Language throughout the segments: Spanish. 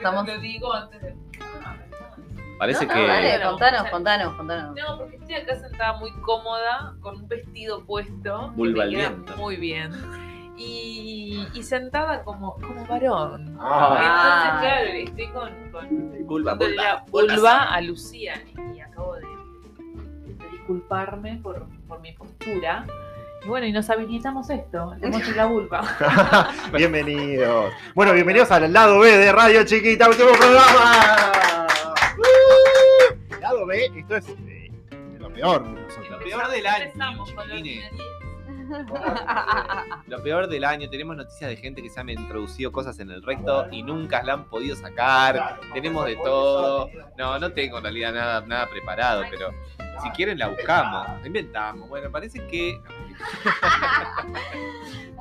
Estamos- lo digo antes de. Parece No, que. no, dale, contanos, o sea, contanos, contanos. No, porque estoy acá sentada muy cómoda, con un vestido puesto. queda viento. Muy bien. Y, y sentada como, como varón. Ah. Entonces, claro, estoy con, con Vulva, dándole la vulva, vulva a Lucía y, y acabo de, de disculparme por, por mi postura. Y bueno, y nos habilitamos esto, le muestro la vulva. Bienvenidos. Bueno, bienvenidos al lado B de Radio Chiquita, último programa. ¡Uh! Lado B, esto es eh, lo peor de nosotros. Lo peor del año. Lo peor del año, tenemos noticias de gente que se han introducido cosas en el recto y nunca la han podido sacar. Tenemos de todo. No, no tengo en realidad nada, nada preparado, pero si quieren la buscamos, la inventamos. Bueno, parece que.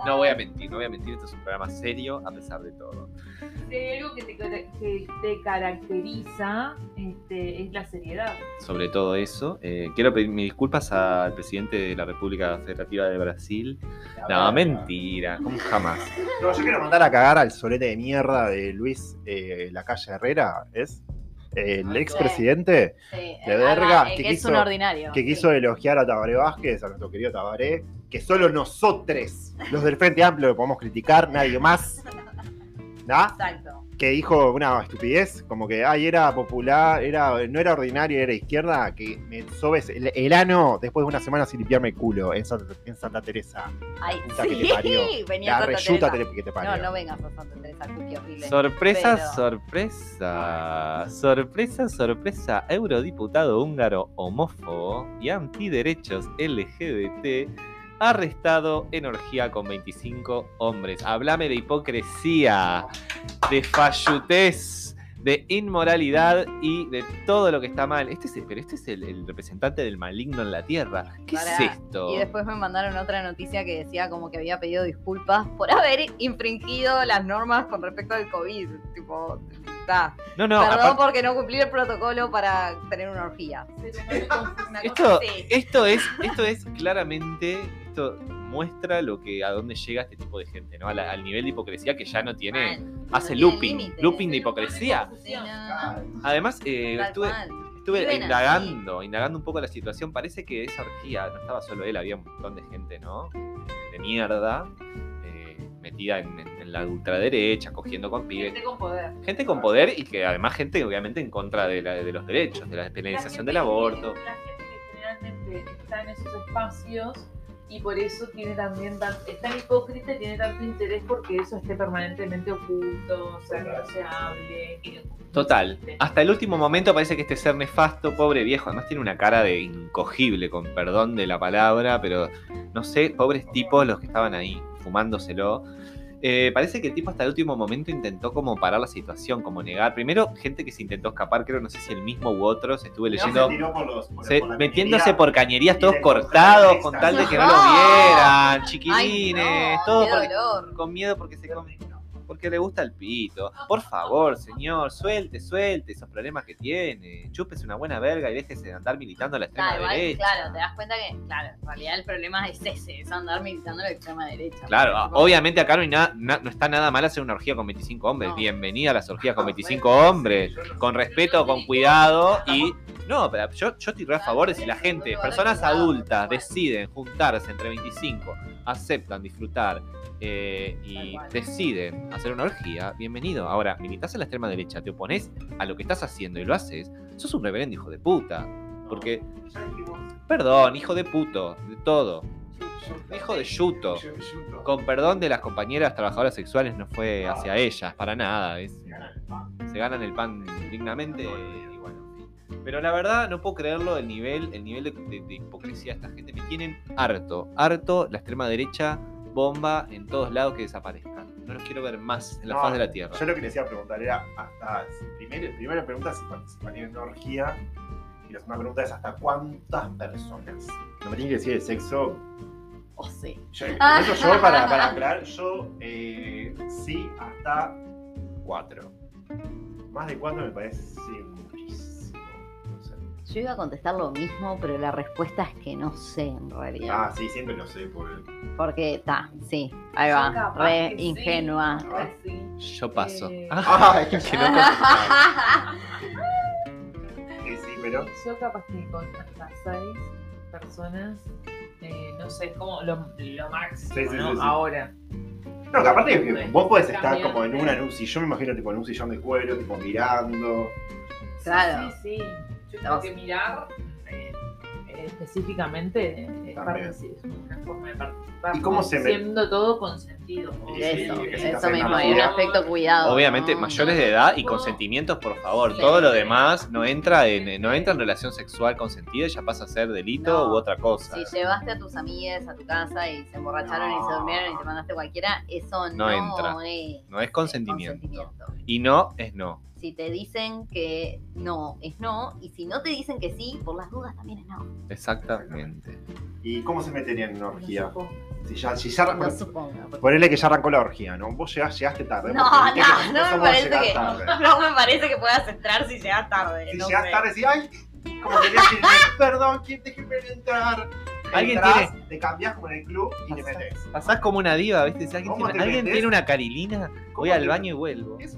No voy a mentir, no voy a mentir, esto es un programa serio a pesar de todo. Si hay algo que te, que te caracteriza este, es la seriedad. Sobre todo eso, eh, quiero pedir mis disculpas al presidente de la República Federativa de Brasil. No, mentira, como jamás. No, yo quiero mandar a cagar al solete de mierda de Luis eh, Lacalle Herrera, ¿es? Eh, el expresidente Sí, De eh, verga, ah, eh, que que es quiso- sí. elogiar a Tabaré Vázquez, a nuestro querido Tabaré, que solo nosotros, los del Frente Amplio, lo podemos criticar, nadie más. ¿Nah? Exacto. Que dijo una estupidez, como que ay, era popular, era, no era ordinario, era izquierda, que me sobes el, el ano después de una semana sin limpiarme el culo en Santa, en Santa Teresa. Ay, Puta que te sí, parió. venía La Santa reyuta Teresa. te- que te parió. No, no vengas a Santa Teresa, qué horrible. Sorpresa, Pero- sorpresa, sorpresa, sorpresa. Eurodiputado húngaro homófobo y antiderechos LGBT arrestado en orgía con 25 hombres. Háblame de hipocresía, de fallutez, de inmoralidad y de todo lo que está mal. Este es, el- pero este es el, el representante del maligno en la tierra. ¿Qué es esto? Y después me mandaron otra noticia que decía como que había pedido disculpas por haber infringido las normas con respecto al COVID. Tipo, está. No, no, Perdón aparte- porque no cumplí el protocolo para tener una orgía. Una Esto, esto es, esto es claramente, esto muestra lo que a dónde llega este tipo de gente, ¿no? La- al nivel de hipocresía que ya no tiene, Mal, hace no tiene looping, looping de hipocresía. Además, eh, estuve, estuve indagando, indagando un poco la situación. Parece que esa orgía no estaba solo él, había un montón de gente, ¿no? De mierda, eh, metida en, en- en la ultraderecha, cogiendo con pibes. Gente con poder. Gente con poder y que además gente obviamente en contra de, la- de los derechos, de la La despenalización gente del que- aborto. La gente que generalmente está en esos espacios y por eso tiene también tan, es tan hipócrita y tiene tanto interés porque eso esté permanentemente oculto, o sea, que no se hable. que no Total. Hasta el último momento parece que este ser nefasto, pobre viejo, además tiene una cara de incogible, con perdón de la palabra, pero no sé, pobres tipos los que estaban ahí fumándoselo. Eh, parece que el tipo hasta el último momento intentó como parar la situación, como negar. Primero, gente que se intentó escapar, creo, no sé si el mismo u otros, estuve leyendo, Se tiró por los- por- se- por la metiéndose por cañerías todos cortados con tal de que no ¡No! lo vieran, Ay, chiquilines, no, porque- dolor. con miedo porque se come. Porque le gusta el pito. Por favor, señor, suelte, suelte esos problemas que tiene. Chúpese una buena verga y déjese de andar militando a la extrema Claro, igual, derecha. claro, te das cuenta que, claro, en realidad el problema es ese, es andar militando a la extrema derecha. Claro, ah, obviamente acá no, hay na- na- no está nada mal hacer una orgía con 25 hombres. No. Bienvenida a las orgías con 25 hombres. Con respeto, con cuidado y. No, pero yo, yo estoy re a favor de si la gente, personas adultas, deciden juntarse entre 25, aceptan disfrutar eh, y deciden hacer una orgía, bienvenido. Ahora, militas a la extrema derecha, te opones a lo que estás haciendo y lo haces, sos un reverendo hijo de puta. Porque, perdón, hijo de puto, de todo. Hijo de yuto. Con perdón de las compañeras trabajadoras sexuales, no fue hacia ellas, para nada. Es, se ganan el pan dignamente en. Pero la verdad, no puedo creerlo el nivel, el nivel de, de- de hipocresía de esta gente. Me tienen harto, harto la extrema derecha, bomba en todos lados que desaparezcan. No los quiero ver más en la No, faz de la tierra. Yo lo que les iba a preguntar era hasta. si Primero, primera pregunta es si participarían en una orgía. Y la segunda pregunta es hasta cuántas personas. No me tienen que decir el sexo. Oh, sí. Yo, eso yo, para, para aclarar, yo eh, sí hasta cuatro. Más de cuatro me parece muchísimo. Yo iba a contestar lo mismo, pero la respuesta es que no sé en realidad. Ah, sí, siempre lo sé. Por... Porque está, sí, ahí va, re sí, ingenua. sí. Yo paso. Eh, Ah, Ay, que no. Sí, sí, pero. Yo capaz que con hasta seis personas, eh, no sé, es como lo, lo máximo, Sí, sí, ¿no? sí, sí. Ahora. No, que aparte que vos podés estar como en una en un sillón, me imagino tipo en un sillón de cuero, tipo mirando. Claro. Sí, sí. Yo tengo que mirar eh, eh, específicamente eh, También. partici- es una forma de participar. ¿Y cómo se me- Siendo todo consentido. Sí, Eso, sí, mismo, hay un aspecto cuidado. Obviamente, ¿no? mayores de edad y consentimientos, por favor. Sí. Todo lo demás no entra en, no entra en relación sexual consentida y ya pasa a ser delito No. u otra cosa. Si llevaste a tus amigas a tu casa y se emborracharon y se durmieron y te mandaste cualquiera, eso no, No entra. es No es consentimiento. consentimiento. Y no es no. Si te dicen que no, es no. Y si no te dicen que sí, por las dudas también es no. Exactamente. ¿Y cómo se meterían en una orgía? supongo. Si ya, si ya No supongo. porque- Ponele que ya arrancó la orgía, ¿no? Vos llegás, llegaste tarde. No, que no, no me parece que- tarde. No me parece que puedas entrar si llegas tarde. Si no llegas tarde, decís, ay, como querías decir, perdón, ¿quién déjeme entrar? Alguien Entrás, te cambias como en el club y te metes. Pasás como una diva, ¿viste? Si alguien, ¿Cómo tiene, te alguien tiene una carilina, voy ¿Cómo al te baño y vuelvo. Es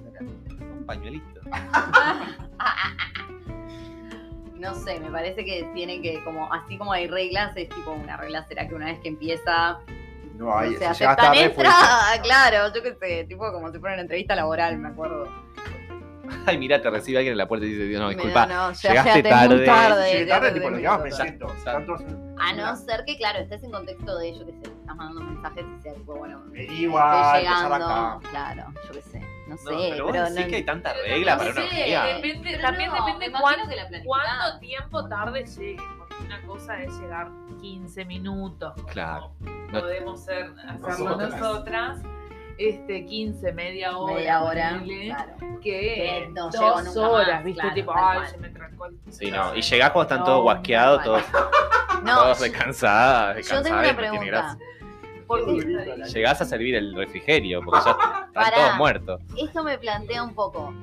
pañuelito. No sé, me parece que tienen que, como, así como hay reglas, es tipo una regla será que una vez que empieza, No, ahí, no sé, claro, yo qué sé, tipo como si fuera una entrevista laboral, me acuerdo. Ay, mira, te recibe alguien en la puerta y dice, no, disculpa. no, ya- llegaste tarde. tarde. Si llegas tarde, llegaste tipo, A no ser que, claro, estés en contexto de ello, que sé, estás mandando mensajes y sea tipo, bueno, igual, llegando, acá. claro, yo qué sé, no sé, No, pero vos pero decís no- que hay tanta regla no para una orgía. Depende, también depende imagino cuán- que la planificás. cuánto tiempo tarde llegue. Porque una cosa es llegar 15 minutos. Claro. No- Podemos ser, hacerlo Nosotras. nosotras. Este, 15, media hora. media hora, claro. Que no dos llego nunca horas, más, ¿viste? claro, tipo, ay, cual. se me trancó el. Sí, no. Y llegás cuando están No, todos guasqueados, todos, No, todos yo- descansadas, yo tengo una pregunta. Llegás a servir el refrigerio, porque ya están Pará. todos muertos. Esto me plantea un poco.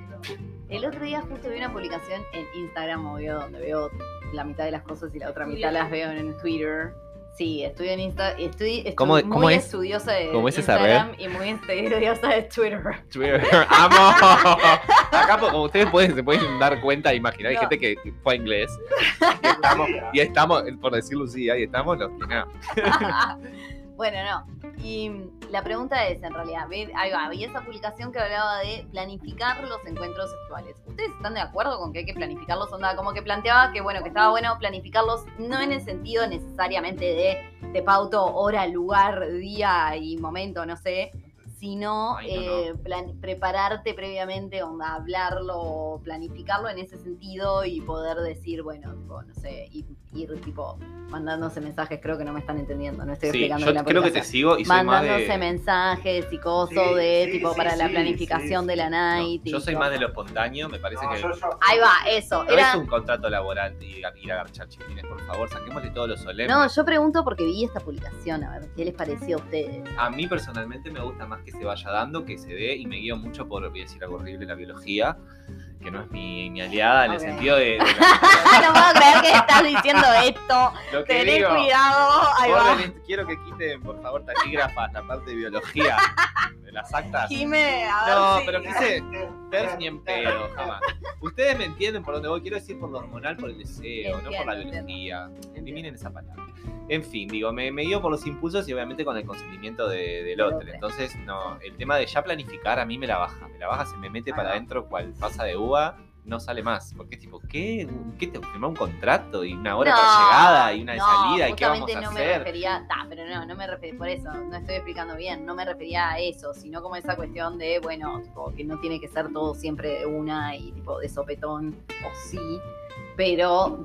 El otro día justo vi una publicación en Instagram, obvio, donde veo la mitad de las cosas y la otra mitad las veo en Twitter. Sí, estoy en Insta, estoy, estoy ¿Cómo- muy cómo es? estudiosa de ¿Cómo es esa Instagram y muy estudiosa de Twitter. Twitter, ¡Amo! Acá, como ustedes pueden, se pueden dar cuenta, imaginar, hay No. gente que que fue a inglés. Y estamos, y estamos, por decir Lucía, y estamos los que no. Bueno, no. Y la pregunta es, en realidad, ahí va, había esa publicación que hablaba de planificar los encuentros sexuales. ¿Ustedes están de acuerdo con que hay que planificarlos? Onda, como que planteaba que, bueno, que estaba bueno planificarlos, no en el sentido necesariamente de te pauto hora, lugar, día y momento, no sé, sino Ay, no, eh, plan- prepararte previamente, onda, hablarlo, planificarlo en ese sentido y poder decir, bueno, tipo, no sé, ir, ir, tipo mandándose mensajes, creo que no me están entendiendo, no estoy Sí, explicando yo la creo que te sigo y soy más Mandándose de. mensajes y cosas Sí, de sí, tipo sí, para la planificación sí, de la no, night. y yo soy todo. más de lo espontáneo, me parece No, que. yo- yo- Ahí va, eso. No Era... es un contrato laboral a, ir a garchar chiquines, por favor, saquémosle todo lo solemne. No, yo pregunto porque vi esta publicación, a ver, ¿qué les pareció a ustedes? A mí personalmente me gusta más que se vaya dando, que se dé, y me guío mucho por, voy a decir algo horrible, la biología, que no es mi, mi aliada en Ok. el sentido de, de la- no puedo creer que estás diciendo esto. lo que Tenés digo. cuidado. Ahí va. Quiero que quiten, por favor, taquígrafas, la parte de biología de las actas. Jime, a ver No, si- pero quise Perf ni en pedo, jamás. Ustedes me entienden por dónde voy, quiero decir por lo hormonal, por el deseo, no por la Entiendo, biología. Eliminen esa palabra. En fin, digo, me, me guío por los impulsos y obviamente con el consentimiento de- del otro. Entonces, no, el tema de ya planificar a mí me la baja. Me la baja, se me mete Ahí para adentro cual pasa de no sale más. Porque es tipo, ¿qué? ¿Qué te firmar un contrato? Y una hora No, para llegada y una de no, salida, ¿y qué vamos a no me hacer? refería, ta, pero no, no me refería, por eso, no estoy explicando bien, no me refería a eso, sino como esa cuestión de, bueno, tipo, que no tiene que ser todo siempre de una y tipo de sopetón, o sí, pero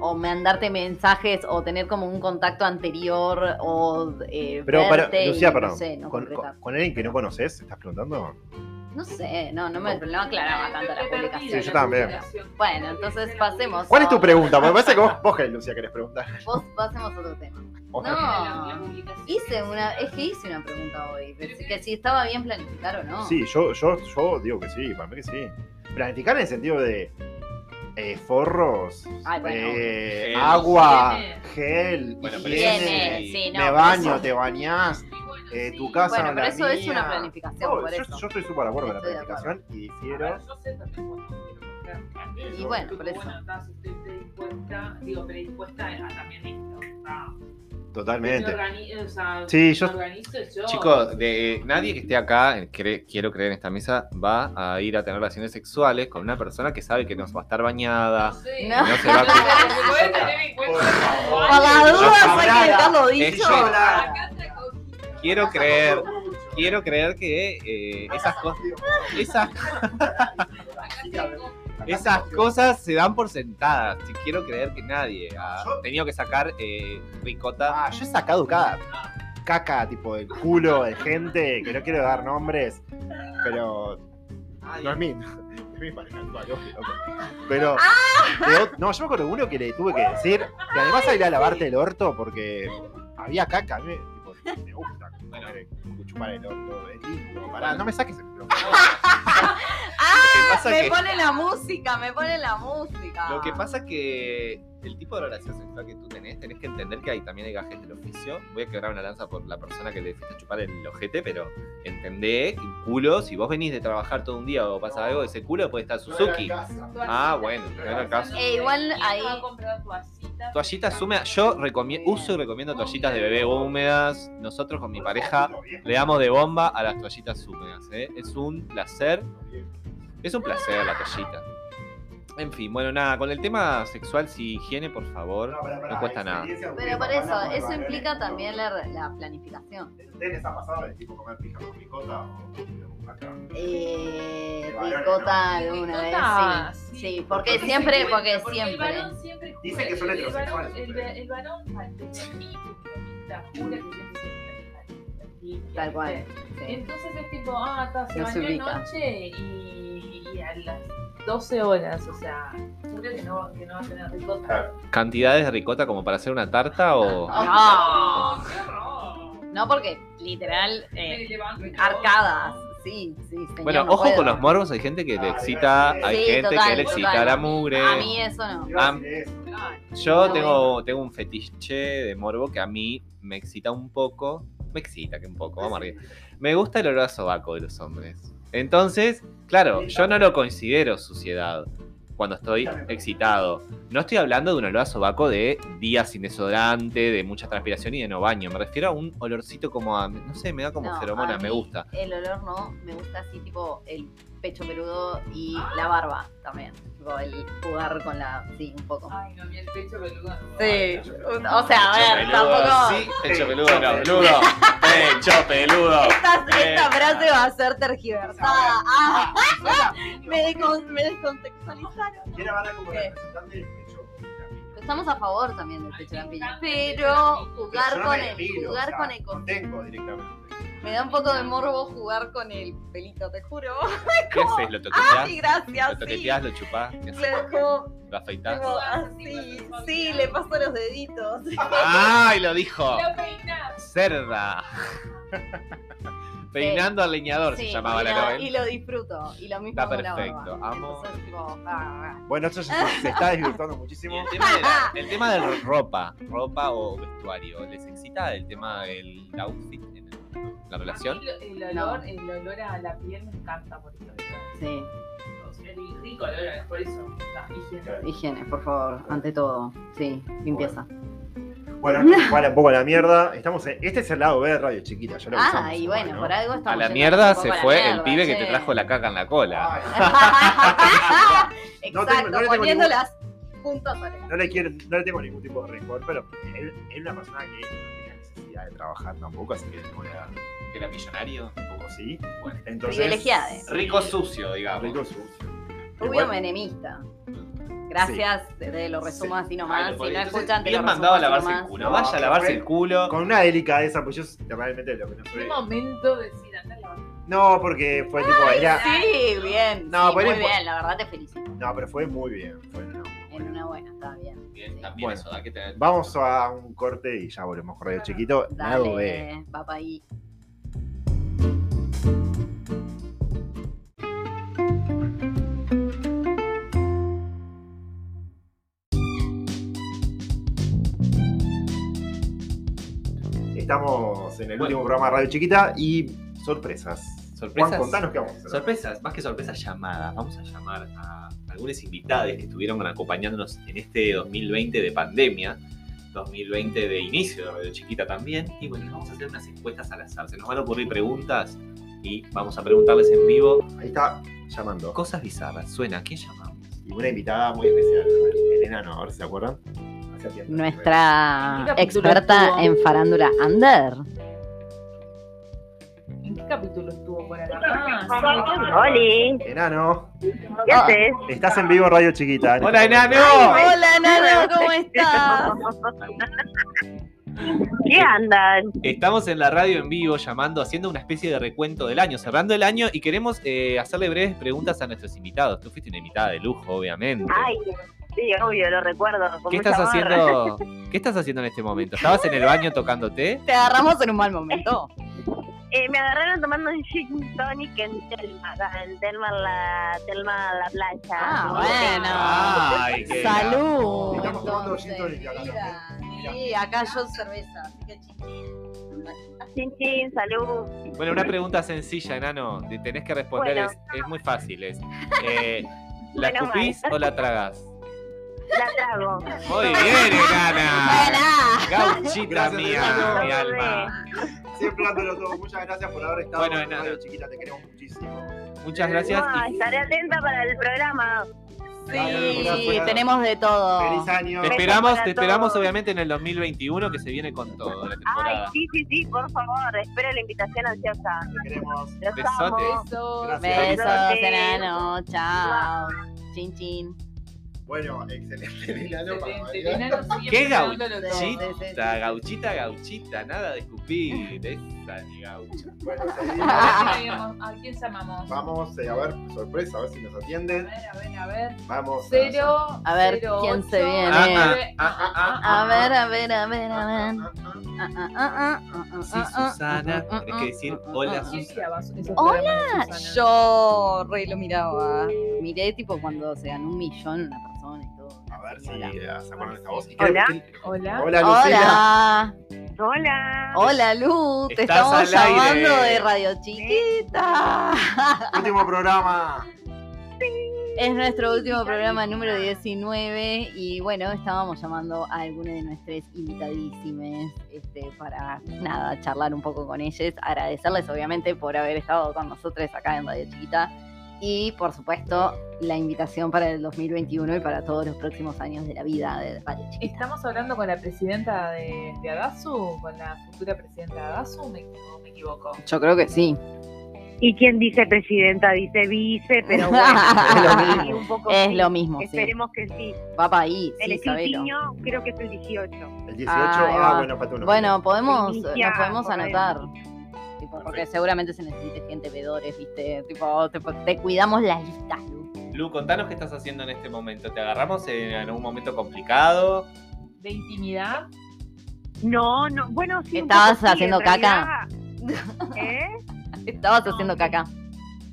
o mandarte mensajes o tener como un contacto anterior o eh, Pero para, verte y, Lucía, no perdón. sé, no con, concretar. con- con alguien que no conoces, ¿estás preguntando? No sé, no, no me no aclaraba tanto la Me perdí publicación. Sí, yo también. Bueno, entonces pasemos. ¿Cuál es tu pregunta? Porque me parece que vos, vos querés, Lucía, querés preguntar. Vos pasemos a otro tema. Vos- No. Hice una, es que hice una pregunta hoy, que si- estaba bien planificar o no. Sí, yo, yo, yo digo que sí, para mí que sí. Planificar en el sentido de eh, forros, Ay, bueno, eh, Gel. agua, gel, Bueno, higiene, sí, no, me baño, eso- te bañás, eh, sí. tu casa Bueno, no pero la eso es una planificación, Oh, por yo, eso. yo estoy súper de acuerdo con la planificación y difiero. ver, yo sé también cuando quiero. Y bueno, por eso. Bueno, está, si estoy predispuesta, digo, predispuesta a también esto. Totalmente. organi- o sea, Sí, yo-. Chicos, de, nadie que esté acá, cre- quiero creer en esta mesa, va a ir a tener relaciones sexuales con una persona que sabe que no va a estar bañada. No sé. No. No se va a Pero cu- se puede tener en cuenta Por favor. Por las iguales. dudas hay que es dicho. Acá. Quiero creer, quiero creer que eh, esas cosas, esas, cosas se dan por sentadas. Si quiero creer que nadie ha tenido que sacar eh, ricota. Ah, yo he sacado cada caca, tipo del culo de gente, que no quiero dar nombres, pero no es mi, no es mi pareja actual. Pero, de ot- no, yo me acuerdo uno que le tuve que decir, que además a ir a lavarte el orto porque había caca, a mí, tipo, me gusta comer, chupar el orto, es lindo, pará, no me saques el micrófono. Ah, me que- pone la música, me pone la música. Lo que pasa que el tipo de relación sexual que tú tenés, tenés que entender que hay, también hay gajes del oficio. Voy a quebrar una lanza por la persona que le fuiste a chupar el ojete, pero entendé que un culo, si vos venís de trabajar todo un día o pasa algo, ese culo puede estar Suzuki. Ah, bueno, no era el caso. Eh, igual ¿Quién ahí-? Toallitas húmedas, yo recomiendo, uso y recomiendo toallitas de bebé húmedas. Nosotros con mi pareja le damos de bomba a las toallitas húmedas. ¿eh? Es un placer, es un placer la toallita. En fin, bueno, nada, con el tema sexual, si higiene, por favor, no cuesta nada. Pero por eso, eso implica también la, la planificación. ¿Ustedes les ha pasado de tipo comer pija con picota o acá? Eh, ricota alguna vez, sí. sí. Sí, porque Porque siempre, se porque cuenta, El siempre. varón siempre Dicen que son el heterosexuales El, ustedes. el varón, desde mi jura que Tal cual. sí. Entonces es tipo, ah, está, se No bañó anoche y, y a las 12 horas, o sea, jura que no, que no va a tener ricota. ¿Cantidades de ricota como para hacer una tarta o...? No, no porque literal, eh, arcadas. Sí, sí, señor, Bueno, no ojo puedo. con los morbos, hay gente que le excita, hay Sí, gente total, que le excita total. la mugre. A mí eso no. A Ah. Yo tengo, tengo un fetiche de morbo que a mí me excita un poco. Me excita que un poco, vamos arriba. Me gusta el olor a sobaco de los hombres. Entonces, claro, yo no lo considero suciedad cuando estoy excitado. No estoy hablando de un olor a sobaco de días sin desodorante, de mucha transpiración y de no baño. Me refiero a un olorcito como a, no sé, me da como No, feromona, me gusta. El olor no, me gusta así tipo el pecho peludo y la barba también. Tipo el jugar con la. Sí, un poco. Ay, no, mi el pecho peludo. Sí, o sea, a ver, Pecho peludo, tampoco. Sí, pecho peludo, no, peludo. Pecho peludo. Esta, esta frase va a ser tergiversada. Ah, me, descon- me descontextualizaron. Quiere hablar como ¿Qué? representante. Estamos a favor también del pecho de la piña, Ay, pero jugar con el, jugar con el, tengo directamente. me da un poco de morbo jugar con el pelito, te juro. ¿Qué haces? ¿Lo toqueteás? Ay, gracias, ¿Lo sí. toqueteás? ¿Lo chupás? ¿Qué haces? Le como, ¿Lo afeitás? como así, sí, le paso los deditos. ¡Ay, lo dijo! Lo peinás. Cerda. Peinando al leñador Sí, se llamaba y, la novela. y lo disfruto. Y lo mismo Está con la perfecto, barba. amo. Entonces, tipo, ah, ah. Bueno, esto ya se, se está desvirtuando Y muchísimo. el tema, de la- el tema de ropa, ropa o vestuario, ¿les excita el tema del outfit en el- la relación? El olor, el olor a la piel me encanta por eso. Sí, El rico olor, por eso. La higiene. higiene, por favor, ante todo. Sí, limpieza. Bueno, vale un poco a la mierda. Estamos en- este es el lado B de Radio Chiquita. Ya lo Ah, y bueno, ¿no? por algo estamos A la mierda se fue el pibe que te trajo la caca en la cola. Exacto, No tengo- no le tengo poniendo ningún- las puntas No le, quiero, no le tengo ningún tipo de rencor, pero él es una persona que no tenía necesidad de trabajar tampoco, así que le voy a dar ¿Que era millonario? un poco sí. Bueno. Entonces, Privilegiada. Rico sucio, digamos. Rico sucio. Rubio Igual- menemista. Gracias, te lo resumo así nomás. Ay, si no entonces, escuchan, te lo mandado a resumo así lavarse el nomás. culo. No, Vaya a lavarse fue- el culo. Con una delicadeza, pues yo realmente lo que no ¿Qué soy. momento decir andar No, porque fue tipo, era. Sí, bien. No, sí, pero muy es- bien, la verdad te felicito. No, pero fue muy bien. Fue, no. En una buena, está bien. Bien, Sí. también Bueno. eso, da que tener. Vamos a un corte y ya volvemos con Radio Chiquito. B. Dale, va pa' ahí. Estamos en el último programa de Radio Chiquita y sorpresas. Sorpresas. Juan, contanos qué vamos a hacer. Sorpresas, más que sorpresas, llamadas. Vamos a llamar a algunos invitados que estuvieron acompañándonos en este 2020 de pandemia, 2020 de inicio de Radio Chiquita también. Y bueno, vamos a hacer unas encuestas al azar. Se nos van a ocurrir preguntas y vamos a preguntarles en vivo Ahí está llamando. cosas bizarras. Suena, ¿a quién llamamos? Y una invitada muy especial, a ver, Elena, no, a ver si se acuerdan. Tiempo. Nuestra ¿En qué capítulo experta estuvo? en farándula under. ¿En qué capítulo estuvo por acá? Ah, Oli, Enano, ¿qué haces? estás en vivo Radio Chiquita. ¡Hola, este momento. enano! Hola, Nano, ¿cómo estás? ¿Qué andan? Estamos en la radio en vivo llamando, haciendo una especie de recuento del año, cerrando el año y queremos eh, hacerle breves preguntas a nuestros invitados. Tú fuiste una invitada de lujo, obviamente. Ay, sí, obvio, lo recuerdo. con ¿Qué mucha estás barra. haciendo? ¿Qué estás haciendo en este momento? ¿Estabas en el baño tocándote? Te agarramos en un mal momento. Eh, me agarraron tomando un gin tonic en Telma, en Telma, la, Telma, la playa. Ah, bueno. Ay, qué Salud. Estamos tomando gin tonic acá. Sí, acá yo cerveza, así que chiquín. Chin, chin, salud. Bueno, una pregunta sencilla, enano. te Tenés que responder, Bueno. es, es muy fácil. Es, eh, ¿La Bueno, escupís o la tragás? La trago. Muy bien. Buena. Gauchita Gracias, mía, mi alma. Siempre dándolo todo. Muchas gracias por haber estado Bueno, en Radio enano. Chiquita. Te queremos muchísimo. Muchas gracias. No, y estaré atenta para el programa. Sí, tenemos de todo. Feliz año. te esperamos, te esperamos todos. obviamente en el 2021 que se viene con todo la Ay, temporada. sí, sí, sí, por favor, espero la invitación ansiosa. Te queremos. Besos. Gracias. Besos, enano. Chao. Chin, chin. Bueno, excelente. Siempre ¡Qué gauchita! Gauchita, gauchita, nada de escupir. Esa ni gaucha. Bueno, A ¿A quién llamamos? Vamos eh, a ver, sorpresa, a ver si nos A atienden. ver, a ver, a ver. Vamos. Cero. A ver, cero, ¿quién se viene? Ah, ah, ah, A ver, a ver, a ver, a ver. Ah, ah, Ah, ah, ah, ah, ah, Sí, ah, ah, Susana, ah, tenés que decir ah, ah, hola, ah, ¿Quién Susana. Hola? Yo re lo miraba. Miré tipo cuando se ganó un millón una persona. A ver si Hola. se acuerdan de esta voz. ¿Y Hola. qué- Hola. Hola, Lucila. Hola. Hola. Hola, Lu. Te Estás estamos llamando de Radio Chiquita. Último programa. Es nuestro último programa número 19 y bueno, estábamos llamando a algunos de nuestros invitadísimos este, para nada, charlar un poco con ellos, agradecerles obviamente por haber estado con nosotros acá en Radio Chiquita y por supuesto la invitación para el 2021 y para todos los próximos años de la vida de Radio Chiquita. Estamos hablando con la presidenta de, de Adasu, con la futura presidenta de Adasu, me, o me equivoco. Yo creo que sí. ¿Y quién dice presidenta? Dice vice, pero bueno. Es lo mismo. sí, un poco Es sí. lo mismo, sí. Esperemos que sí. Va para ahí, El sí, escrutinio creo que es el 18. El 18. Ahí Ah, bueno, falta uno. Bueno, podemos, nos podemos ahí. Porque seguramente se necesite gente vedores, ¿viste? Tipo, te, te cuidamos las listas, Lu. Lu, contanos qué estás haciendo en este momento. ¿Te agarramos en algún momento complicado? De intimidad, No, no, bueno, sí. ¿Estabas poco haciendo en caca? realidad, ¿Eh? Estabas No, haciendo caca.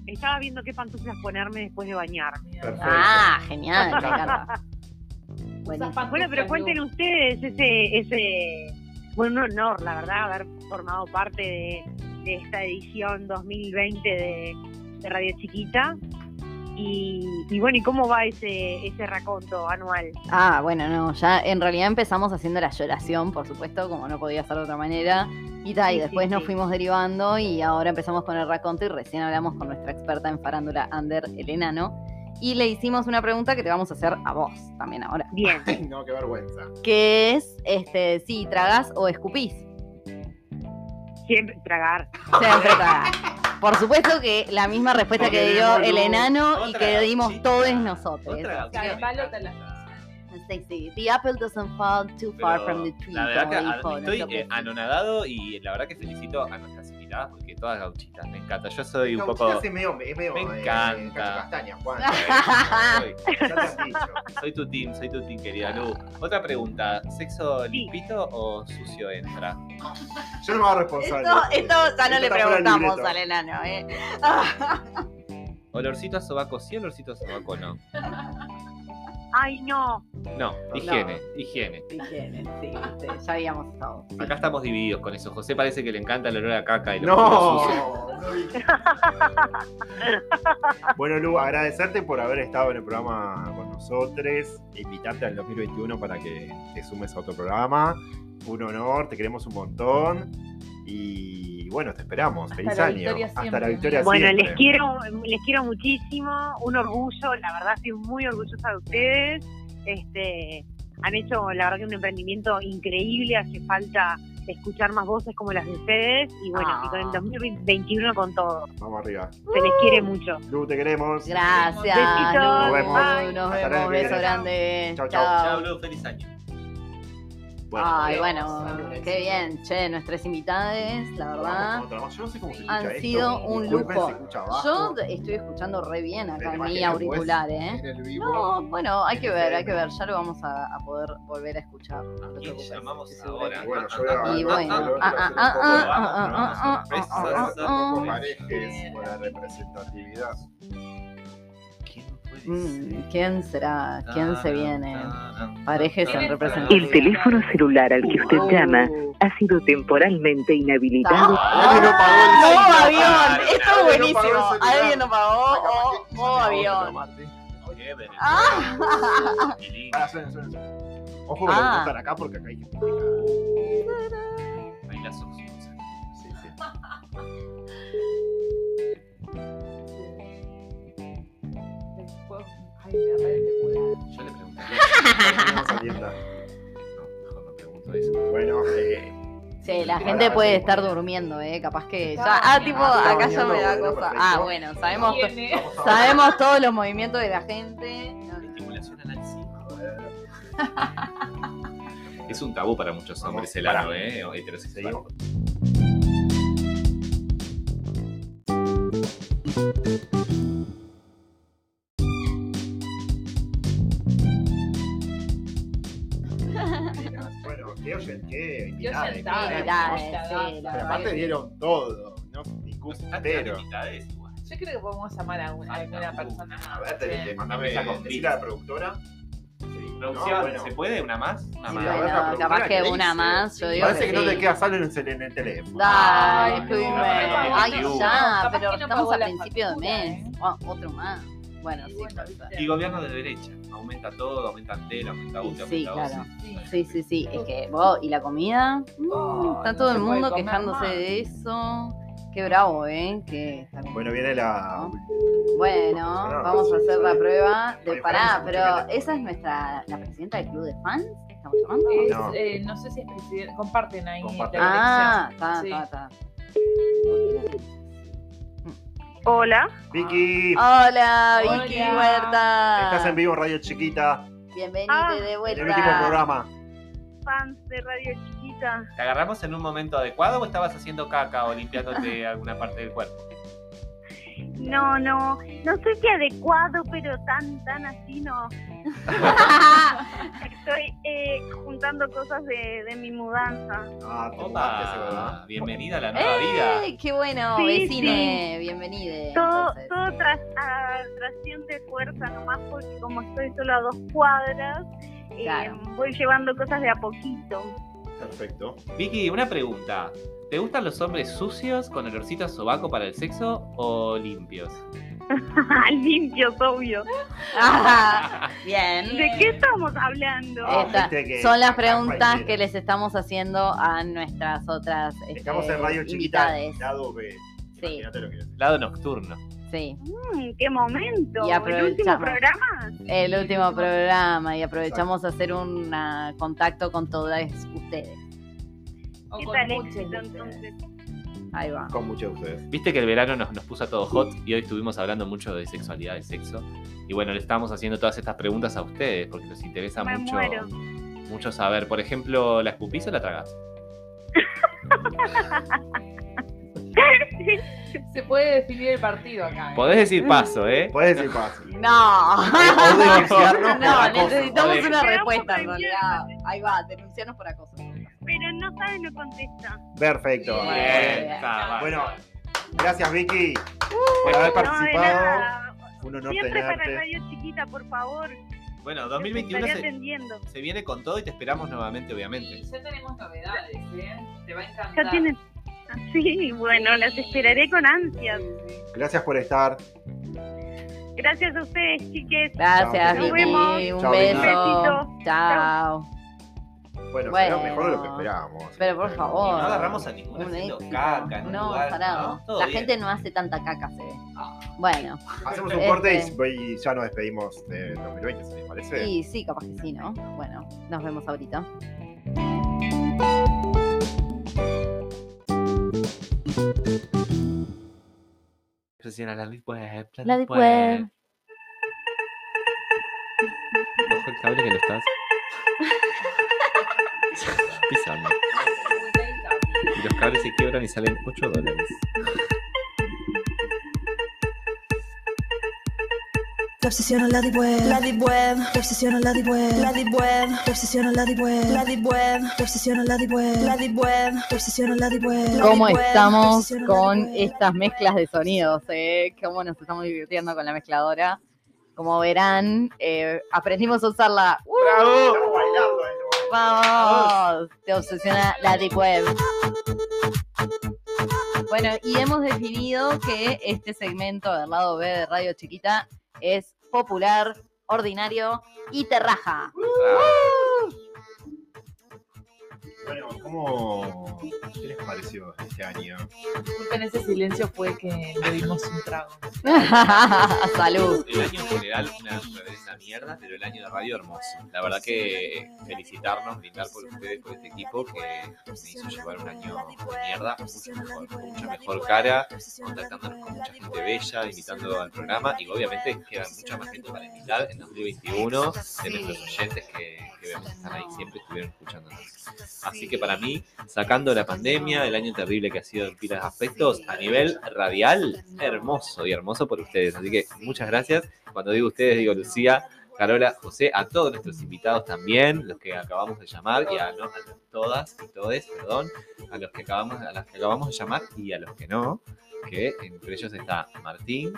Estaba viendo qué pantuflas ponerme después de bañarme. Perfecto. Ah, genial, me encanta. Bueno, pero Lu. cuenten ustedes ese, ese, bueno, un honor, la verdad, haber formado parte de, de esta edición 2020 de, de Radio Chiquita. Y, y bueno, ¿y cómo va ese, ese raconto anual? Ah, bueno, no, ya en realidad empezamos haciendo la lloración, por supuesto, como no podía ser de otra manera. Y, ta, y sí, después nos sí. fuimos derivando y ahora empezamos con el raconto y recién hablamos con nuestra experta en farándula, Ander Elena, ¿no? Y le hicimos una pregunta que te vamos a hacer a vos también ahora. Bien. No, qué vergüenza. Que es, este, si tragás o escupís. Siempre tragar. Siempre tragás. Por supuesto que la misma respuesta Porque que dio el enano y Otra que dimos todos nosotros. Otra the apple doesn't fall too far from the tree. la verdad que estoy eh, anonadado y la verdad que felicito a nuestras porque todas gauchitas, me encanta. Yo soy un poco... es medio, es medio, Me eh, encanta. cacho castaña, Juan. Soy, tu team, soy tu team, querida Lu. Otra pregunta, ¿sexo Sí. limpito o sucio entra? Yo no me hago responsable. Esto, esto ya no Esto le preguntamos al enano, ¿eh? ¿Olorcito a sobaco sí, olorcito a sobaco no? Ay, no. No, higiene, higiene. Higiene, sí, sí, ya habíamos estado. sí. Acá estamos divididos con eso. José parece que le encanta el olor a caca y lo No. sucio. bueno, Lu, agradecerte por haber estado en el programa con nosotros, invitarte al 2021 para que te sumes a otro programa. Un honor, te queremos un montón. Y bueno, te esperamos. Hasta Feliz la año. victoria Hasta siempre. la victoria Bueno, siempre. les quiero, les quiero muchísimo, un orgullo, la verdad estoy muy orgullosa de ustedes. Este, han hecho la verdad que un emprendimiento increíble, hace falta escuchar más voces como las de ustedes y bueno, Ah. y con el 2021 con todo. Vamos arriba. Se les quiere mucho. Lu, te queremos. Gracias, Besitos, nos vemos. Nos Hasta el vemos, beso grande. Chau, chau. Chao, Lu, feliz año. Ay, Dios, bueno, qué bien, che, nuestras invitadas, la verdad. Yo no sé cómo se Han esto. sido un Disculpen, lujo. se escucha abajo. Yo estoy escuchando re bien acá Pero en mi imagínate, auricular, pues, ¿eh? en el vivo. No, bueno, hay que ver, hay que ver, ya lo vamos a, a poder volver a escuchar. No te ¿A quién preocupes. llamamos ahora? Bueno, yo voy a- Y bueno, ah, ah, ah, ah, ah, ah, ah, ah, ah, ah. parejes por la representatividad. ¿Quién puede Mm? ¿Quién será? ¿Quién se viene? Tarán, Parejes en representación. El teléfono celular al que usted llama Uh. ha sido temporalmente inhabilitado. Alguien no pagó el- Ay, avión, no, esto es alguien no buenísimo. Alguien no pagó o avión. Qué vergüenza. Ah. Ah. Ojo que Ah. lo gustan acá porque acá hay gente. Ahí la ay, me. Yo le pregunté. Tenemos a tienda. No, mejor no pregunto eso. Bueno, eh, Sí, la gente puede estar durmiendo, ¿eh? Capaz que ya. Ah, tipo, acá ya me da cosa. perfecto. Ah, bueno, sabemos, sabemos todos los movimientos de la gente. Estimulación anal. Es un tabú para muchos hombres el ano, ¿eh? Heterosexual. Seguimos. Bueno, sentada, qué- Mirá, Mirá, sí, la Pero aparte que sí. dieron todo, no ningún pero. mitades. Yo creo que podemos llamar a, un- a alguna persona. A ver, te, te mandame Chris. a la productora. Sí. Producción, No, bueno. ¿se puede una más? Una Sí, más. Bueno, capaz que ¿qué una dice? más, yo digo Parece que, que no te sí. queda saldo en el, en el teléfono. Dale, Ay, no, no, Ay, ya, pero que no estamos a principio de mes. ¿eh? Oh, otro más. Bueno, Y sí. Y gobierno de derecha. Aumenta todo, aumenta Antel, aumenta Y UTE, sí, aumenta claro. Sí. Sí, sí, sí. Es que vos, y la comida, Oh, está no todo se el mundo quejándose más. de eso. Qué bravo, ¿eh? Que Bueno, viene la. Bueno, No, vamos a hacer la prueba de pará, pero esa es nuestra la presidenta del club de fans, ¿estamos llamando? Es, No. eh, no sé si es presidente. Comparten ahí Comparten. la Ah, está, Sí. está, está. Hola. Vicky, Hola, Hola. Vicky Huerta. estás en vivo Radio Chiquita, Bienvenida Ah, de en vuelta. el último programa. Fans de Radio Chiquita. ¿Te agarramos en un momento adecuado o estabas haciendo caca o limpiándote alguna parte del cuerpo? No, no, no sé si adecuado, pero tan, tan así no. Estoy eh, juntando cosas de, de mi mudanza. Ah. Opa, bienvenida a la nueva vida. ¡Ey! ¡Qué bueno! Sí, Vecine, bienvenida. Todo, entonces. todo tras, a tracción de fuerza nomás, porque como estoy solo a dos cuadras, eh, voy llevando cosas de a poquito. Perfecto. Vicky, una pregunta. ¿Te gustan los hombres sucios con olorcito a sobaco para el sexo o limpios? Limpios, obvio. Ah, bien. ¿De qué estamos hablando? Ah, Esta- son las preguntas que les estamos haciendo a nuestras otras este, Estamos en Radio Chiquita, invitades. lado B. Sí. Imagínate lo que es. Lado nocturno. Sí, Mm, ¿Qué momento? Y ¿El último programa? el último programa y aprovechamos a hacer un ah, contacto con todas ustedes. O ¿Qué con tal muchos éxito de ustedes. entonces? Ahí va. Con muchos de ustedes. Viste que el verano nos, nos puso a todo hot y hoy estuvimos hablando mucho de sexualidad, de sexo. Y bueno, le estamos haciendo todas estas preguntas a ustedes porque nos interesa Me mucho, muero. mucho saber. Por ejemplo, ¿la escupís o la tragás? Se puede definir el partido acá. ¿eh? Podés decir paso, ¿eh? Puedes decir paso. No. No, acoso. necesitamos una respuesta en realidad. Ahí va, denunciarnos por acoso. Pero no sabe, no contesta. Perfecto. Bien. Bien, está. Bueno, gracias Vicky por haber No, participado. Un honor Siempre para. Radio Chiquita, por favor. Bueno, Te 2021 estaré se, se viene con todo y te esperamos nuevamente, Y obviamente. ya tenemos novedades, ¿eh? Te va a encantar. Ya tienen. Ah, Sí, bueno, las esperaré con ansias. Gracias por estar. Gracias a ustedes, chiques. Gracias, Nos vemos. Un Chao, beso. Besito. Chao. Bueno, Bueno. será mejor de lo que esperábamos. Pero por Y favor. no agarramos a ninguna Un haciendo éxito. caca en No, lugar, pará. ¿no? La bien. gente no hace tanta caca, se ve. Bueno, Hacemos un Este- corte y y ya nos despedimos de 2020, si les parece. sí, sí, capaz que sí, ¿no? Bueno, nos vemos ahorita. Obsesiona la deep web. La deep web. Ojo el cable que lo estás pisando. Y los cables se quiebran y salen 8 dólares. Te obsesiona la deep web, la deep web, te obsesiona la deep web, la deep web, te obsesiona la deep web, la deep web, te obsesiona la deep web, la deep web, te obsesiona la deep web. ¿Cómo estamos con estas mezclas de sonidos? Eh? ¿Cómo nos estamos divirtiendo con la mezcladora? Como verán, eh, aprendimos a usarla. ¡Uh! Eh. ¡Vamos! Te obsesiona la Deep Web. Bueno, y hemos definido que este segmento del lado B de Radio Chiquita es popular, ordinario y terraja. Bueno, ¿cómo qué les pareció este año? Disculpen, ese silencio fue que le dimos un trago. Salud. El año en general una mierda, pero el año de radio hermoso. La verdad que felicitarnos, brindar por ustedes, por este equipo que me hizo llevar un año de mierda, mucho mejor, con mucha mejor cara, contactándonos con mucha gente bella, invitando al programa y obviamente queda mucha más gente para invitar en 2021 de nuestros oyentes que, que vemos que están ahí siempre estuvieron escuchándonos. Así que para mí, sacando la pandemia, el año terrible que ha sido en pilas de aspectos, a nivel radial, hermoso y hermoso por ustedes. Así que muchas gracias. Cuando digo ustedes, digo Lucía, Carola, José, a todos nuestros invitados también, los que acabamos de llamar, y a, no, a todas y todes, perdón, a los que acabamos, a las que acabamos de llamar y a los que no, que entre ellos está Martín,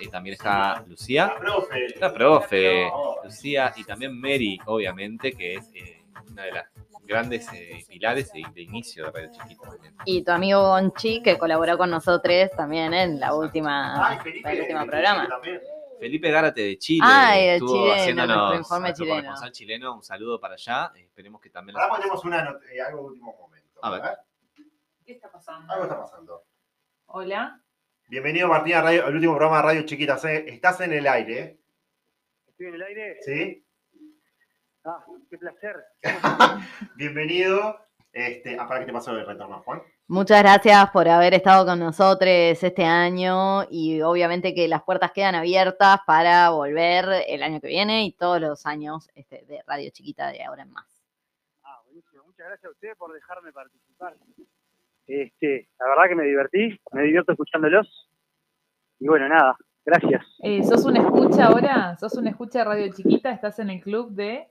y también está Lucía, profe. la profe, Lucía y también Mary, obviamente, que es eh, una de las grandes eh, pilares de, de inicio de Radio Chiquita. también. Y tu amigo Gonchi, que colaboró con nosotros también en la última, Ay, Felipe, el último programa. también. Felipe Gárate de Chile. Ay, el estuvo chileno, haciéndonos nuestro informe chileno. Un saludo para allá. Esperemos que también Ahora ponemos una eh, algo de último momento. A ver. ¿Qué está pasando? Algo está pasando. Hola. Bienvenido Martín al último programa de Radio Chiquita. Estás en el aire, ¿Estoy en el aire? ¿sí? Ah, qué placer. Bienvenido. Este, ah, para que te pasó el retorno, Juan. Muchas gracias por haber estado con nosotros este año y obviamente que las puertas quedan abiertas para volver el año que viene y todos los años este, de Radio Chiquita de ahora en más. Ah, buenísimo. Muchas gracias a ustedes por dejarme participar. Este, la verdad que me divertí, me divierto escuchándolos. Y bueno, nada, gracias. Eh, ¿Sos una escucha ahora? ¿Sos una escucha de Radio Chiquita? ¿Estás en el club de...?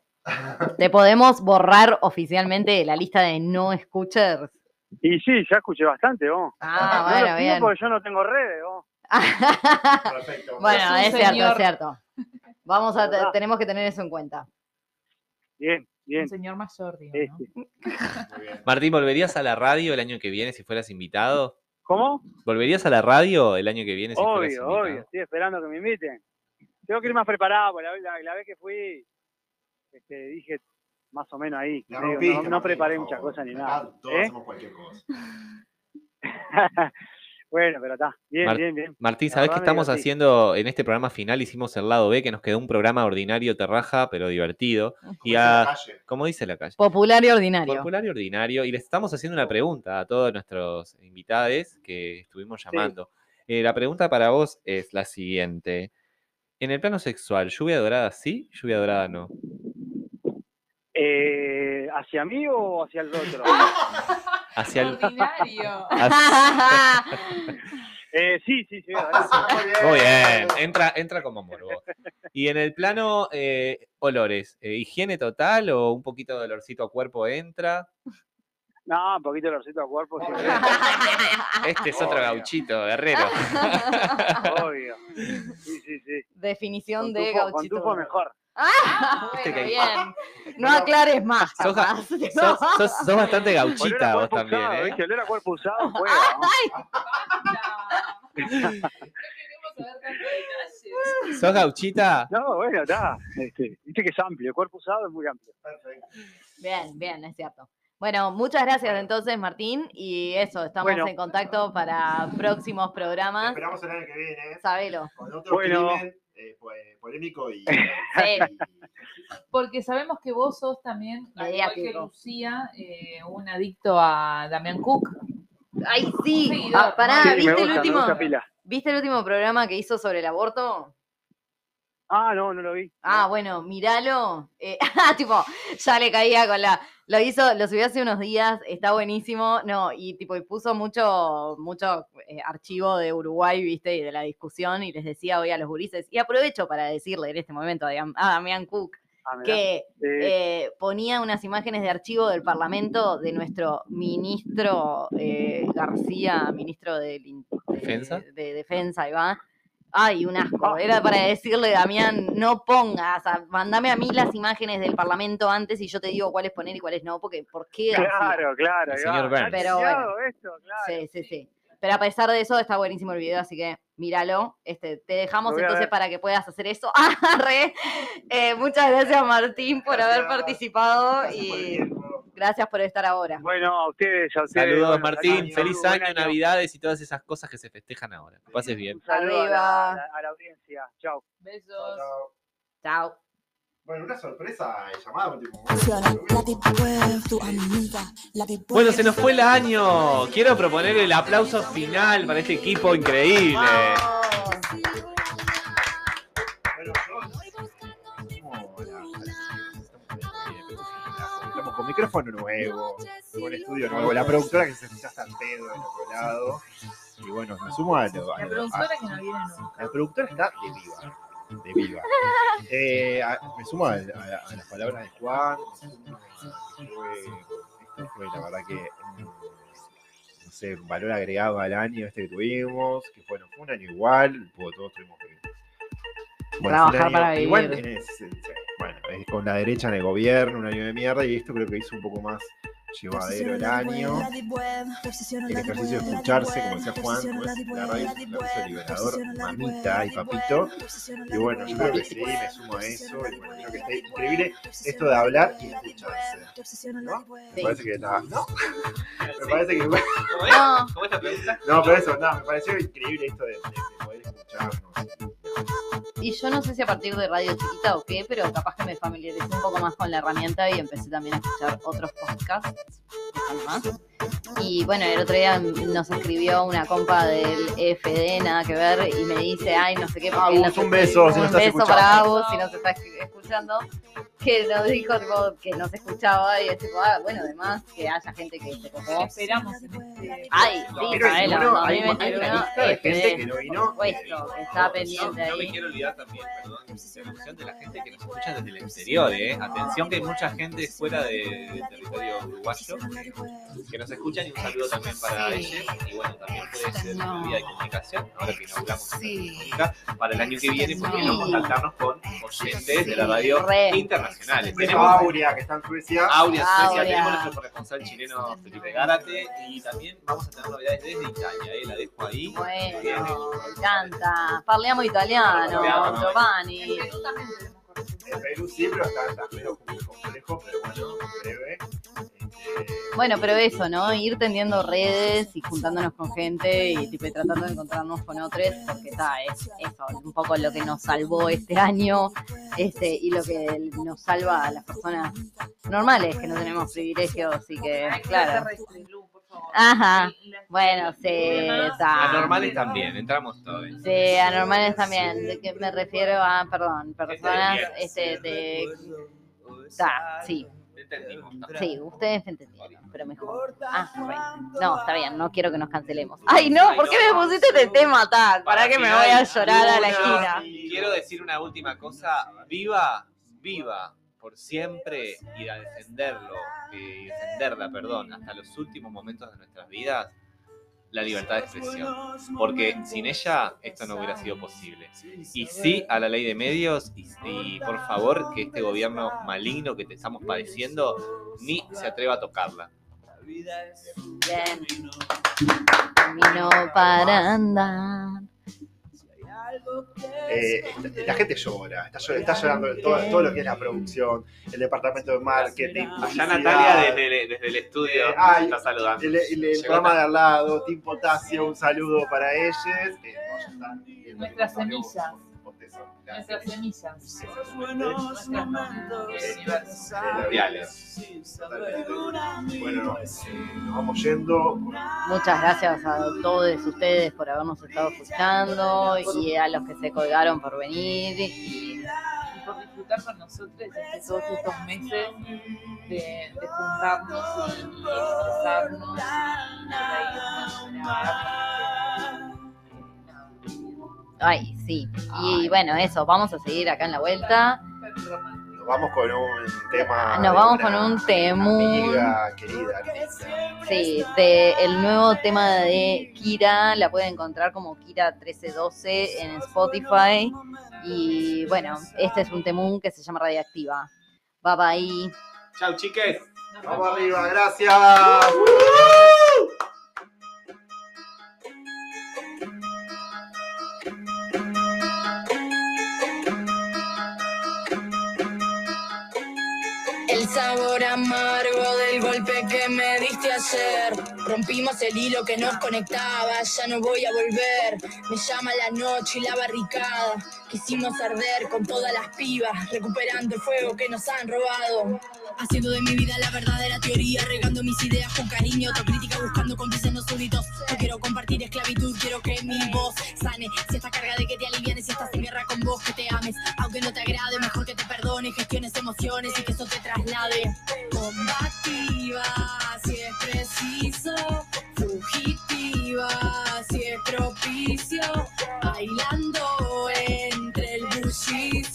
Te podemos borrar oficialmente de la lista de no escuchers. Y sí, ya escuché bastante, vos. Ah, no bueno, bien. porque yo no tengo redes, vos. Perfecto. bueno, es cierto, es cierto. Vamos a, tenemos que tener eso en cuenta. Bien, bien. Un señor mayor, digo, ¿no? Muy bien. Martín, ¿volverías a la radio el año que viene si fueras invitado? ¿Cómo? ¿Volverías a la radio el año que viene si fueras Obvio, invitado? obvio. Estoy esperando que me inviten. Tengo que ir más preparado, porque la, vez- la- la vez que fui, este, dije más o menos ahí. La Digo, rompiste, no, no preparé muchas cosas ni nada. Todos ¿eh? hacemos cualquier cosa. bueno, pero está. Bien, Mar- bien, bien. Martín, ¿sabés qué estamos divertí. haciendo en este programa final? Hicimos el lado B, que nos quedó un programa ordinario terraja, pero divertido. Y Como dice la a, calle. como dice la calle, Popular y ordinario. popular y ordinario. Y les estamos haciendo una pregunta a todos nuestros invitados que estuvimos llamando. Eh, la pregunta para vos es la siguiente. En el plano sexual, ¿lluvia dorada sí? ¿Lluvia dorada no? Eh, ¿Hacia mí o hacia el otro? Hacia el... Ordinario. hacia- eh, sí, sí, sí. sí. Muy bien, entra, entra como morbo. Y en el plano eh, olores, eh, ¿higiene total o un poquito de olorcito a cuerpo entra? No, un poquito de olorcito a cuerpo, siempre. Este es otro gauchito, guerrero. Obvio. Sí, sí, sí. Definición Con de tufo, con gauchito. tufo mejor. Ah, bueno, bien. No aclares más. Sos, sos, sos- sos bastante gauchita vos también, usado, ¿eh? Olor a cuerpo usado, juega. ¿no? No queremos saber tantos detalles. ¿Sos gauchita? No, bueno, está. Este, Viste que es amplio, el cuerpo usado es muy amplio. Bien, bien, es cierto. Bueno, muchas gracias entonces, Martín. Y eso, estamos Bueno. en contacto para próximos programas. Esperamos el año que viene Sabelo. con otro Bueno. crimen eh, pues, polémico y. Sí. Porque sabemos que vos sos también, al igual que. Lucía, eh, un adicto a Damián Cook. Ay, sí. Ah, pará, Sí, ¿viste, el gusta, último. ¿viste el último programa que hizo sobre el aborto? Ah, no, no lo vi. Ah, bueno, míralo. Eh, tipo, ya le caía con la. Lo hizo, lo subió hace unos días, está buenísimo. No, y tipo, y puso mucho, mucho eh, archivo de Uruguay, viste, y de la discusión, y les decía hoy a los gurises. Y aprovecho para decirle en este momento a Dam- a Damián Cook Ah, que Eh, ponía unas imágenes de archivo del Parlamento de nuestro ministro eh, García, ministro de, ¿Defensa? de Defensa, ahí va. Ay, un asco. Era para decirle, Damián, no pongas, a- mandame a mí las imágenes del Parlamento antes y yo te digo cuáles poner y cuáles no, porque ¿por qué? Claro, claro. El señor. Burns. Pero bueno. Esto, claro. Sí, sí, sí. Pero a pesar de eso, está buenísimo el video, así que míralo. Este, te dejamos entonces para que puedas hacer eso. Ah, re. Eh, muchas gracias, Martín, por haber participado Gracias por y tiempo. Gracias por estar ahora. Bueno, a ustedes, a ustedes. Saludos, bueno, Martín. saludos, Feliz año, Navidades y todas esas cosas que se festejan ahora. Que pases bien. Un saludo a la, Arriba. a la- a la audiencia. Chao. Besos. Chao. Bueno, una sorpresa de llamada web. Bueno, se nos fue el año. Quiero proponer el aplauso final para este equipo increíble. Bueno, micrófono nuevo, con estudio nuevo, la productora que se escucha hasta el pedo del otro lado. Y bueno, me sumo a lo. a La productora que no viene nunca. la productora está de viva. De viva. Eh, a- me sumo a, a- a las palabras de Juan. esto fue la verdad que. No sé, un valor agregado al año este que tuvimos. Que bueno, fue un año igual. porque Todos tuvimos que. un Trabajar año para igual vivir. en ese- sí, bueno, es con la derecha en el gobierno, un año de mierda. Y esto creo que hizo un poco más llevadero el año. El ejercicio de escucharse, como decía Juan, como es la radio es un ejercicio liberador, mamita y papito. Y bueno, yo creo que sí, me sumo a eso. Y bueno, creo que está increíble esto de hablar y escucharse. ¿no? Me parece que está. ¿no? Me parece que. ¿Cómo es? No. ¿Cómo es la pregunta? No, pero eso, no, me pareció increíble esto de poder escucharnos. Y yo no sé si a partir de Radio Chiquita o qué, pero capaz que me familiaricé un poco más con la herramienta y empecé también a escuchar otros podcasts más. Y bueno, el otro día nos escribió una compa del EFD, nada que ver, y me dice, ay, no sé qué. Agus, un beso, si un nos estás beso para Agus, si nos está esc- escuchando, que nos dijo tipo, que no se escuchaba, y es tipo, ah, bueno, además que haya gente que se copó. Esperamos este. Ay, sí, Pero Isabela, seguro hay, hay una 2021, lista de gente que no vino. supuesto, que está pendiente no me ahí. quiero olvidar también, perdón, de la de la gente que nos escucha desde el exterior, ¿eh? Atención que hay mucha gente fuera de- del territorio uruguayo que, nos escuchan y un saludo también para ellos. Y bueno, también puede ser una vía de comunicación, ahora que inauguramos esta comunica, para el año que viene, porque no contactarnos con oyentes de la radio Re. Internacionales. Tenemos Aurea, que está en Suecia. Aurea, Suecia, tenemos nuestro corresponsal chileno Felipe Gárate y también vamos a tener novedades desde Italia, ¿eh? la dejo ahí. Bueno, me encanta. Parliamo italiano, Italiano. Giovanni. En Perú sí, pero está, está medio complejo, pero bueno, en breve. Bueno, pero eso, ¿no? Ir tendiendo redes y juntándonos con gente y tipo, tratando de encontrarnos con otros, porque está, es eso, un poco lo que nos salvó este año este y lo que nos salva a las personas normales que no tenemos privilegios y que, claro. Ajá. Bueno, sí, está. Anormales también, entramos todos. Sí, anormales también. ¿De qué me refiero a, perdón, personas este, de. Ta, sí, Entendimos. sí, ustedes me entendieron, pero mejor. Ah, bueno. No, está bien, no quiero que nos cancelemos. Ay, no, ¿por qué me pusiste este tema tal? ¿Para que me voy a llorar a la esquina? Quiero decir una última cosa. Viva, viva por siempre y a defenderlo, eh, y defenderla, perdón, hasta los últimos momentos de nuestras vidas. La libertad de expresión. Porque sin ella esto no hubiera sido posible. Y sí a la ley de medios y, por favor que este gobierno maligno que te estamos padeciendo ni se atreva a tocarla. Bien. Camino para andar. Eh, la gente llora, está, llor- está llorando todo, todo lo que es la producción, el departamento de marketing. Allá Natalia desde, el- desde el estudio Eh, ay, está saludando. El, el- el Llegó programa de al lado, Team Potasio, un saludo para ellos. que no, están viendo Nuestras semillas. semillas. buenos momentos. Bueno, nos vamos yendo. Muchas gracias a todos ustedes por habernos estado escuchando y a los que se colgaron por venir. Y Y por disfrutar con nosotros este- todos estos meses de, de juntarnos y, y expresarnos y reírnos, llorar. Ay, sí. Y bueno, eso, vamos a seguir acá en la vuelta. Nos vamos con un tema. Nos vamos una con un temún. Amiga querida. artista. Sí, de el nuevo tema de Kira, la pueden encontrar como Kira 1312 en Spotify. Y bueno, este es un temún que se llama Radiactiva. Bye bye. Chau, chiques. Vamos arriba, gracias. Sabor amargo del golpe que me diste ayer. Rompimos el hilo que nos conectaba, ya no voy a volver. Me llama la noche y la barricada. Quisimos arder con todas las pibas, recuperando el fuego que nos han robado. Haciendo de mi vida la verdadera teoría, regando mis ideas con cariño, autocrítica buscando cómplices no súbditos. No quiero compartir esclavitud, quiero que mi voz sane. Si estás carga de que te alivianes, si estás en guerra con vos, que te ames. Aunque no te agrade, mejor que te perdone, gestiones emociones y que eso te traslade. Combativa, si es preciso. Fugitiva, si es propicio. Bailando entre el bullicio,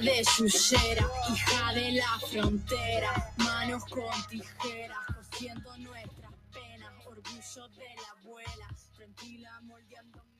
de Yuyera, hija de la frontera, manos con tijeras, cosiendo nuestras penas, orgullo de la abuela, tranquila moldeándome.